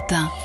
Палата.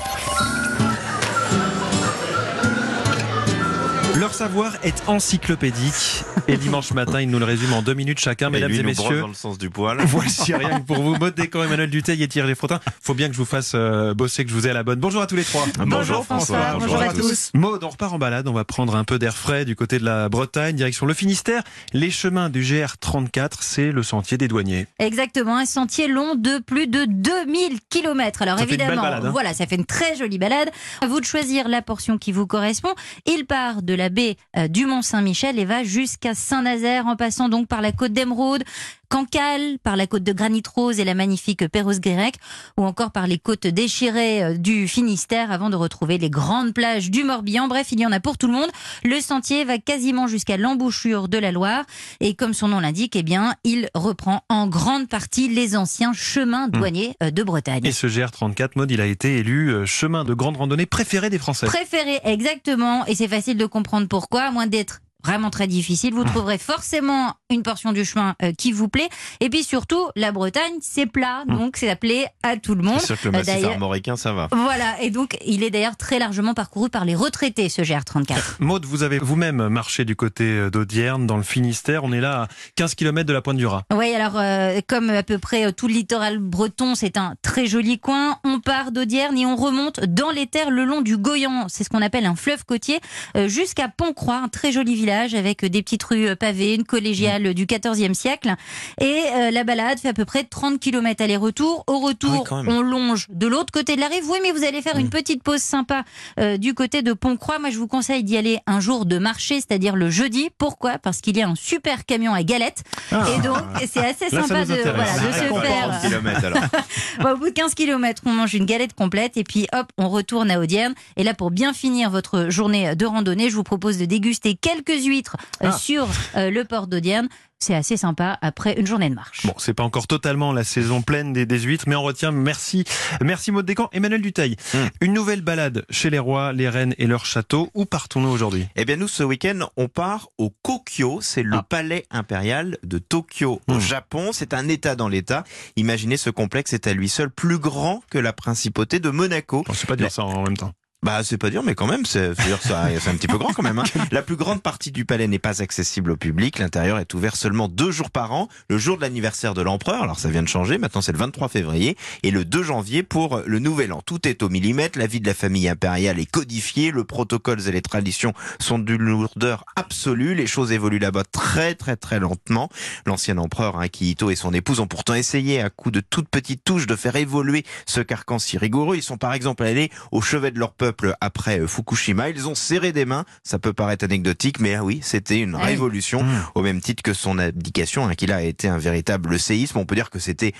Leur savoir est encyclopédique. Et dimanche matin, ils nous le résument en deux minutes chacun, mesdames lui et nous messieurs. dans le sens du poil. Voici rien que pour vous, Maud Descamps, Emmanuel Duteil et Thierry Desfrottins. Faut bien que je vous fasse euh, bosser, que je vous ai à la bonne. Bonjour à tous les trois. Bonjour François, bonjour à tous. Maud, on repart en balade, on va prendre un peu d'air frais du côté de la Bretagne, direction le Finistère. Les chemins du GR34, c'est le sentier des douaniers. Exactement, un sentier long de plus de 2000 km. Alors Ça fait une belle évidemment, balade, hein. voilà, ça fait une très jolie balade. À vous de choisir la portion qui vous correspond. Il part de la baie euh, du Mont-Saint-Michel et va jusqu'à Saint-Nazaire en passant donc par la côte d'Emeraude, Cancale, par la côte de Granit Rose et la magnifique Perros-Guirec ou encore par les côtes déchirées euh, du Finistère avant de retrouver les grandes plages du Morbihan. Bref, il y en a pour tout le monde. Le sentier va quasiment jusqu'à l'embouchure de la Loire et comme son nom l'indique, eh bien, il reprend en grande partie les anciens chemins douaniers euh, de Bretagne. Et ce GR34, Maud, il a été élu euh, chemin de grande randonnée préféré des Français. Préféré, exactement, et c'est facile de comprendre pourquoi, à moins d'être vraiment très difficile, vous trouverez forcément une portion du chemin euh, qui vous plaît. Et puis surtout, la Bretagne, c'est plat, donc c'est appelé à tout le monde. C'est sûr que le Euh, massif armoricain, ça va. Voilà, et donc il est d'ailleurs très largement parcouru par les retraités, ce GR34. Maud, vous avez vous-même marché du côté euh, d'Audierne, dans le Finistère. On est là à 15 km de la pointe du Raz. Oui, alors euh, comme à peu près tout le littoral breton, c'est un très joli coin. On part d'Audierne et on remonte dans les terres le long du Goyan. C'est ce qu'on appelle un fleuve côtier, euh, jusqu'à Pontcroix, un très joli village avec des petites rues euh, pavées, une collégiale du XIVe siècle. Et euh, la balade fait à peu près 30 km aller-retour. Au Ah oui, retour, même. on longe de l'autre côté de la rive. Oui, mais vous allez faire une petite pause sympa euh, du côté de Pontcroix. Moi, je vous conseille d'y aller un jour de marché, c'est-à-dire le jeudi. Pourquoi? Parce qu'il y a un super camion à galettes. Et donc, c'est assez Là, sympa de, intéresse. voilà, de se faire. 40 kilomètres, alors. Bon, au bout de 15 km, on mange une galette complète et puis hop, on retourne à Audierne. Et là, pour bien finir votre journée de randonnée, je vous propose de déguster quelques huîtres euh, Ah. sur euh, le port d'Audierne. C'est assez sympa après une journée de marche. Bon, c'est pas encore totalement la saison pleine des, des huîtres, mais on retient. Merci, merci Maud Descamps. Emmanuel Duteil, Hmm. une nouvelle balade chez les rois, les reines et leurs châteaux. Où partons-nous aujourd'hui? Eh bien, nous, ce week-end, on part au Kokyo. C'est le Ah. palais impérial de Tokyo, au Hmm. Japon. C'est un État dans l'État. Imaginez, ce complexe est à lui seul plus grand que la principauté de Monaco. On sait pas dire ça en même temps. Bah, c'est pas dur, mais quand même, c'est un petit peu grand quand même. Hein. La plus grande partie du palais n'est pas accessible au public. L'intérieur est ouvert seulement deux jours par an, le jour de l'anniversaire de l'empereur. Alors ça vient de changer. Maintenant, c'est le 23 février et le 2 janvier pour le nouvel an. Tout est au millimètre. La vie de la famille impériale est codifiée. Le protocole et les traditions sont d'une lourdeur absolue. Les choses évoluent là-bas très, très, très lentement. L'ancien empereur Akihito et son épouse ont pourtant essayé, à coup de toutes petites touches, de faire évoluer ce carcan si rigoureux. Ils sont par exemple allés au chevet de leur peuple après euh, Fukushima. Ils ont serré des mains. Ça peut paraître anecdotique, mais ah oui, c'était une oui. révolution, Mmh. au même titre que son abdication, hein, qu'il a été un véritable séisme. On peut dire que c'était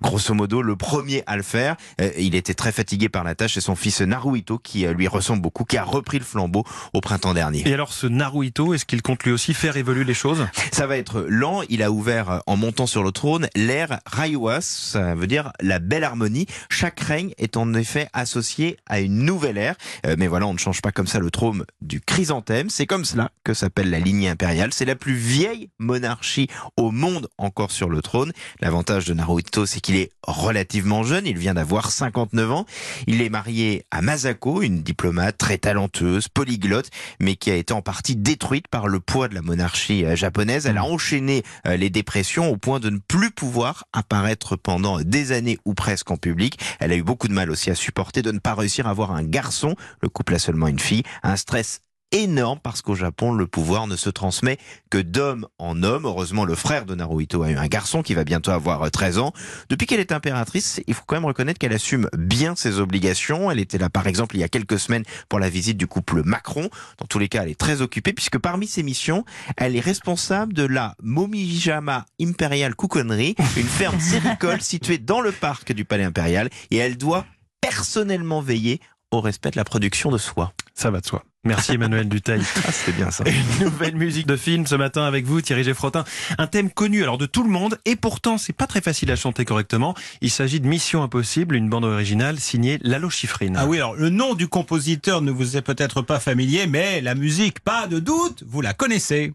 grosso modo le premier à le faire. Euh, il était très fatigué par la tâche. C'est son fils Naruhito qui euh, lui ressemble beaucoup, qui a repris le flambeau au printemps dernier. Et alors, ce Naruhito, est-ce qu'il compte lui aussi faire évoluer les choses? Ça va être lent. Il a ouvert, euh, en montant sur le trône, l'ère Raiwas. Ça veut dire la belle harmonie. Chaque règne est en effet associé à une nouvelle ère. Euh, mais voilà, on ne change pas comme ça le trône du chrysanthème. C'est comme cela que s'appelle la lignée impériale. C'est la plus vieille monarchie au monde encore sur le trône. L'avantage de Naruhito, c'est qu'il est relativement jeune. Il vient d'avoir 59 ans. Il est marié à Masako, une diplomate très talentueuse, polyglotte, mais qui a été en partie détruite par le poids de la monarchie euh, japonaise. Elle a enchaîné euh, les dépressions au point de ne plus pouvoir apparaître pendant des années ou presque en public. Elle a eu beaucoup de mal aussi à supporter de ne pas réussir à avoir un garçon. Le couple a seulement une fille. Un stress énorme parce qu'au Japon, le pouvoir ne se transmet que d'homme en homme. Heureusement, le frère de Naruhito a eu un garçon qui va bientôt avoir euh, 13 ans. Depuis qu'elle est impératrice, il faut quand même reconnaître qu'elle assume bien ses obligations. Elle était là, par exemple, il y a quelques semaines pour la visite du couple Macron. Dans tous les cas, elle est très occupée puisque parmi ses missions, elle est responsable de la Momijama Imperial Kukonri, une ferme séricole située dans le parc du Palais Impérial et elle doit personnellement veiller au respect de la production de soie. Ça va de soi. Merci Emmanuel Duteil. Ah, c'était bien ça. Une nouvelle musique de film ce matin avec vous, Thierry Geffrotin. Un thème connu alors de tout le monde et pourtant c'est pas très facile à chanter correctement. Il s'agit de Mission Impossible, une bande originale signée Lalo Schifrin. Ah oui, alors le nom du compositeur ne vous est peut-être pas familier, mais la musique, pas de doute, vous la connaissez.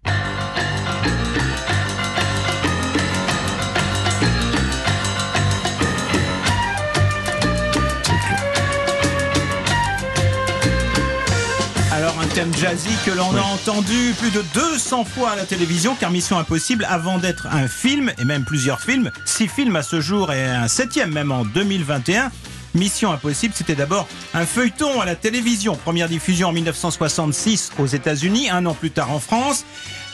Thème jazzy que l'on a entendu plus de 200 fois à la télévision, car Mission Impossible, avant d'être un film, et même plusieurs films, six films à ce jour et un septième même en 2021, Mission Impossible, c'était d'abord un feuilleton à la télévision. Première diffusion en 1966 aux États-Unis, un an plus tard en France.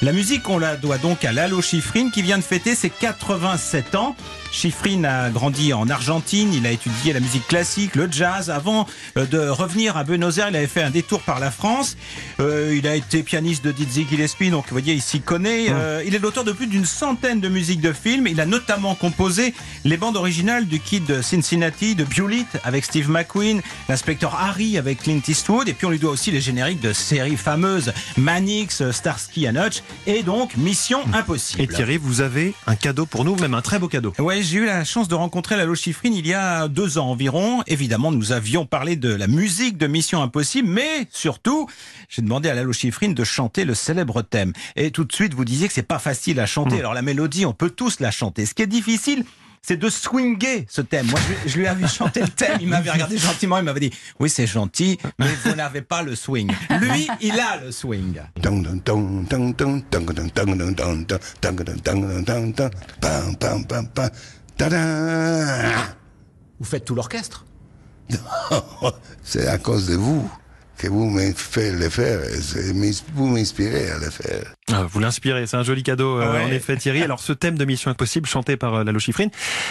La musique, on la doit donc à Lalo Schifrin qui vient de fêter ses 87 ans. Schifrin a grandi en Argentine, il a étudié la musique classique, le jazz. Avant euh, de revenir à Buenos Aires, il avait fait un détour par la France. Euh, il a été pianiste de Dizzy Gillespie, donc vous voyez, il s'y connaît. Euh, il est l'auteur de plus d'une centaine de musiques de films. Il a notamment composé les bandes originales du Kid de Cincinnati, de Bewlett avec Steve McQueen, l'inspecteur Harry avec Clint Eastwood, et puis on lui doit aussi les génériques de séries fameuses Manix, Starsky and Hutch, et donc Mission Impossible. Et Thierry, vous avez un cadeau pour nous, même un très beau cadeau. Ouais, j'ai eu la chance de rencontrer Lalo Schifrin il y a deux ans environ. Évidemment, nous avions parlé de la musique de Mission Impossible, mais surtout, j'ai demandé à Lalo Schifrin de chanter le célèbre thème. Et tout de suite, vous disiez que c'est pas facile à chanter. Alors la mélodie, on peut tous la chanter. Ce qui est difficile, c'est de swinguer ce thème. Moi, je, je, lui avais chanté le thème, il m'avait regardé gentiment, il m'avait dit Oui, c'est gentil, mais vous n'avez pas le swing. Lui, il a le swing. Vous faites tout l'orchestre C'est à cause de vous que vous me faites le faire. Vous m'inspirez à le faire. Ah, Vous l'inspirez, c'est un joli cadeau euh, Ouais. en effet Thierry. Alors ce thème de Mission Impossible chanté par euh, Lalo Schifrin,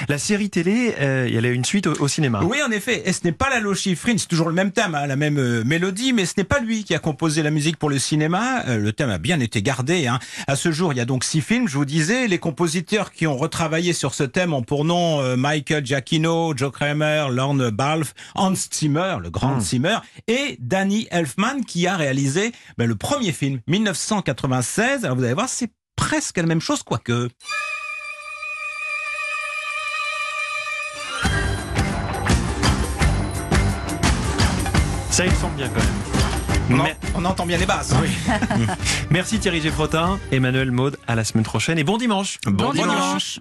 la série télé, euh, il y a une suite au, au cinéma. Oui, en effet. Et ce n'est pas Lalo Schifrin, c'est toujours le même thème, hein, la même euh, mélodie, mais ce n'est pas lui qui a composé la musique pour le cinéma. Euh, le thème a bien été gardé. Hein. À ce jour, il y a donc six films, je vous disais. Les compositeurs qui ont retravaillé sur ce thème ont pour nom Michael Giacchino, Joe Kramer, Lorne Balfe, Hans Zimmer, le grand Zimmer, et Danny Elfman qui a réalisé ben, le premier film, 1996. Alors vous allez voir, c'est presque la même chose, quoique. Ça il semble bien quand même. On, en- Mais- on entend bien les basses. hein. Merci Thierry Geffrotin, Emmanuel Maude, à la semaine prochaine et bon dimanche. Bon dimanche.